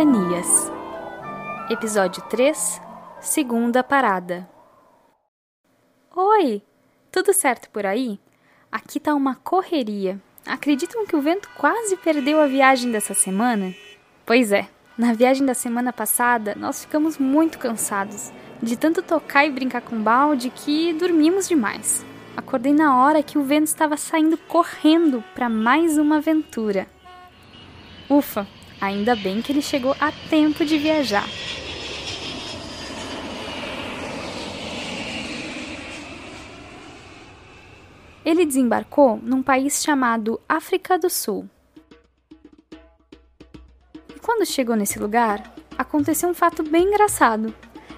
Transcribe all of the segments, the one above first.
Ventanias. Episódio 3 Segunda Parada. Oi! Tudo certo por aí? Aqui tá uma correria. Acreditam que o vento quase perdeu a viagem dessa semana? Pois é, na viagem da semana passada nós ficamos muito cansados de tanto tocar e brincar com balde que dormimos demais. Acordei na hora que o vento estava saindo correndo para mais uma aventura. Ufa, Ainda bem que ele chegou a tempo de viajar. Ele desembarcou num país chamado África do Sul. E quando chegou nesse lugar, aconteceu um fato bem engraçado.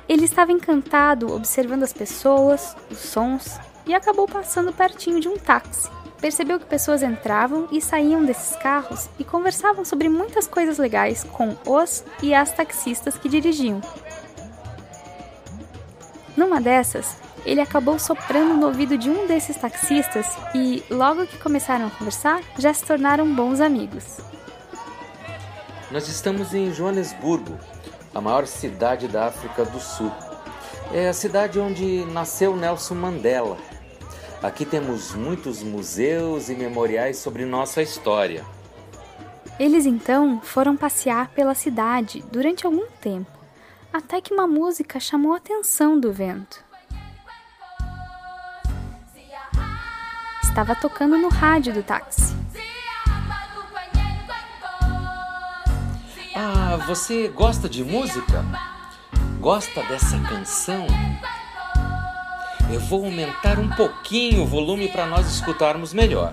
Ele estava encantado observando as pessoas, os sons e acabou passando pertinho de um táxi percebeu que pessoas entravam e saíam desses carros e conversavam sobre muitas coisas legais com os e as taxistas que dirigiam. Numa dessas, ele acabou soprando no ouvido de um desses taxistas e, logo que começaram a conversar, já se tornaram bons amigos. Nós estamos em Joanesburgo, a maior cidade da África do Sul. É a cidade onde nasceu Nelson Mandela Aqui temos muitos museus e memoriais sobre nossa história. Eles então foram passear pela cidade durante algum tempo, até que uma música chamou a atenção do vento. Estava tocando no rádio do táxi. Ah, você gosta de música? Gosta dessa canção? Eu vou aumentar um pouquinho o volume para nós escutarmos melhor.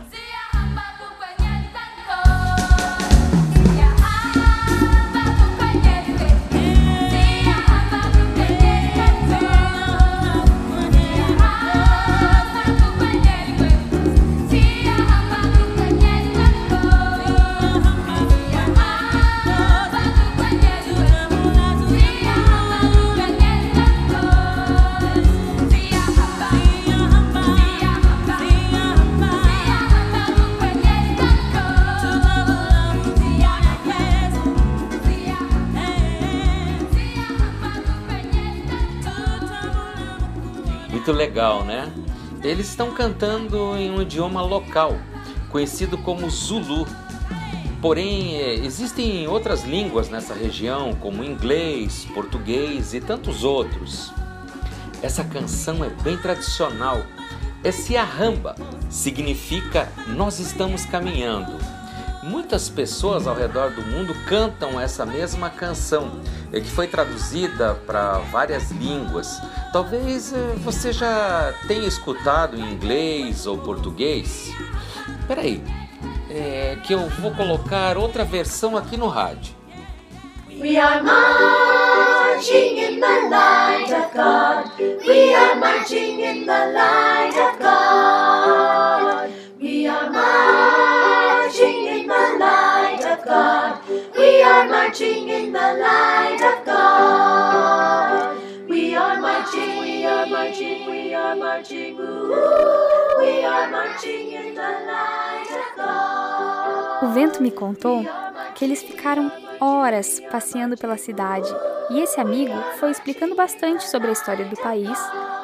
Muito legal, né? Eles estão cantando em um idioma local, conhecido como Zulu. Porém, é, existem outras línguas nessa região, como inglês, português e tantos outros. Essa canção é bem tradicional. É Siahamba, significa nós estamos caminhando. Muitas pessoas ao redor do mundo cantam essa mesma canção, que foi traduzida para várias línguas. Talvez eh, você já tenha escutado em inglês ou português. Peraí, é que eu vou colocar outra versão aqui no rádio. We are marching in the light of God. We are marching in the light of God. Marching in the light of God. We are marching, we are marching, we are marching. Ooh, we are marching in the light of God. O vento me contou que eles ficaram horas passeando pela cidade e esse amigo foi explicando bastante sobre a história do país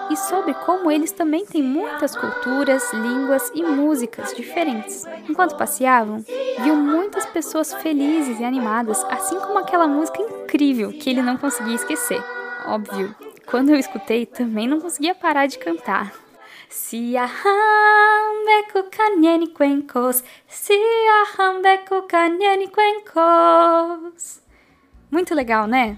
e sobre como eles também têm muitas culturas, línguas e músicas diferentes. Enquanto passeavam, viu muitas pessoas felizes e animadas, assim como aquela música incrível que ele não conseguia esquecer. Óbvio, quando eu escutei, também não conseguia parar de cantar. Muito legal, né?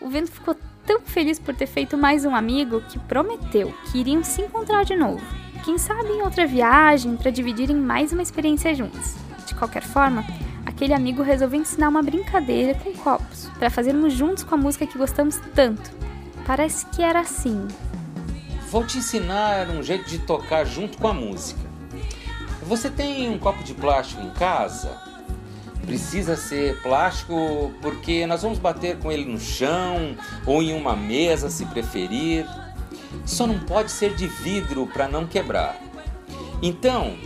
O vento ficou tão feliz por ter feito mais um amigo que prometeu que iriam se encontrar de novo. Quem sabe em outra viagem para dividirem mais uma experiência juntos. De qualquer forma, aquele amigo resolveu ensinar uma brincadeira com copos para fazermos juntos com a música que gostamos tanto. Parece que era assim. Vou te ensinar um jeito de tocar junto com a música. Você tem um copo de plástico em casa? Precisa ser plástico porque nós vamos bater com ele no chão ou em uma mesa, se preferir. Só não pode ser de vidro para não quebrar. Então,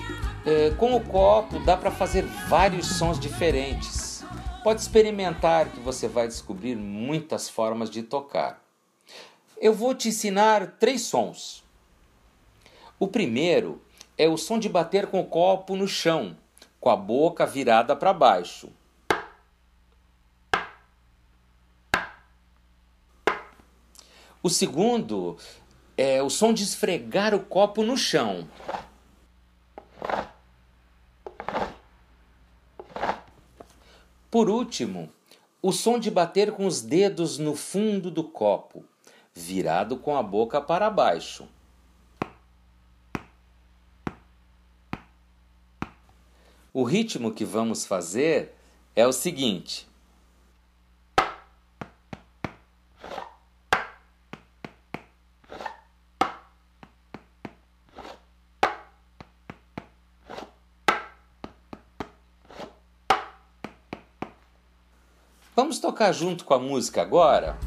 é, com o copo dá para fazer vários sons diferentes. Pode experimentar que você vai descobrir muitas formas de tocar. Eu vou te ensinar três sons. O primeiro é o som de bater com o copo no chão, com a boca virada para baixo. O segundo é o som de esfregar o copo no chão. Por último, o som de bater com os dedos no fundo do copo, virado com a boca para baixo. O ritmo que vamos fazer é o seguinte. Vamos tocar junto com a música agora?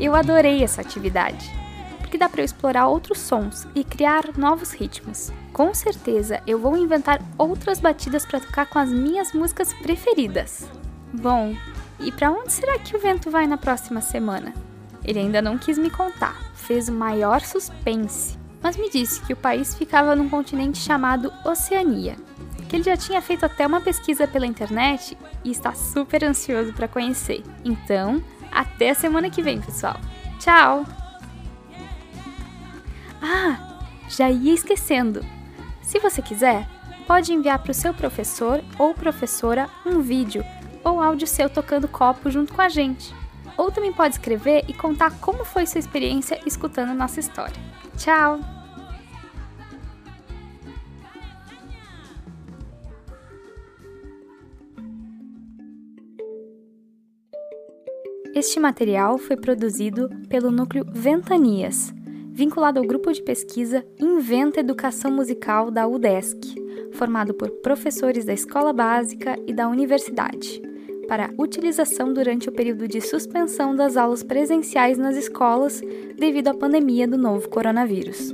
Eu adorei essa atividade, porque dá para eu explorar outros sons e criar novos ritmos. Com certeza eu vou inventar outras batidas para tocar com as minhas músicas preferidas. Bom, e para onde será que o vento vai na próxima semana? Ele ainda não quis me contar, fez o maior suspense, mas me disse que o país ficava num continente chamado Oceania, que ele já tinha feito até uma pesquisa pela internet e está super ansioso para conhecer. Então, até semana que vem, pessoal. Tchau! Ah, já ia esquecendo. Se você quiser, pode enviar para o seu professor ou professora um vídeo ou áudio seu tocando copo junto com a gente. Ou também pode escrever e contar como foi sua experiência escutando nossa história. Tchau! Este material foi produzido pelo núcleo Ventanias, vinculado ao grupo de pesquisa Inventa Educação Musical da UDESC, formado por professores da escola básica e da universidade, para utilização durante o período de suspensão das aulas presenciais nas escolas devido à pandemia do novo coronavírus.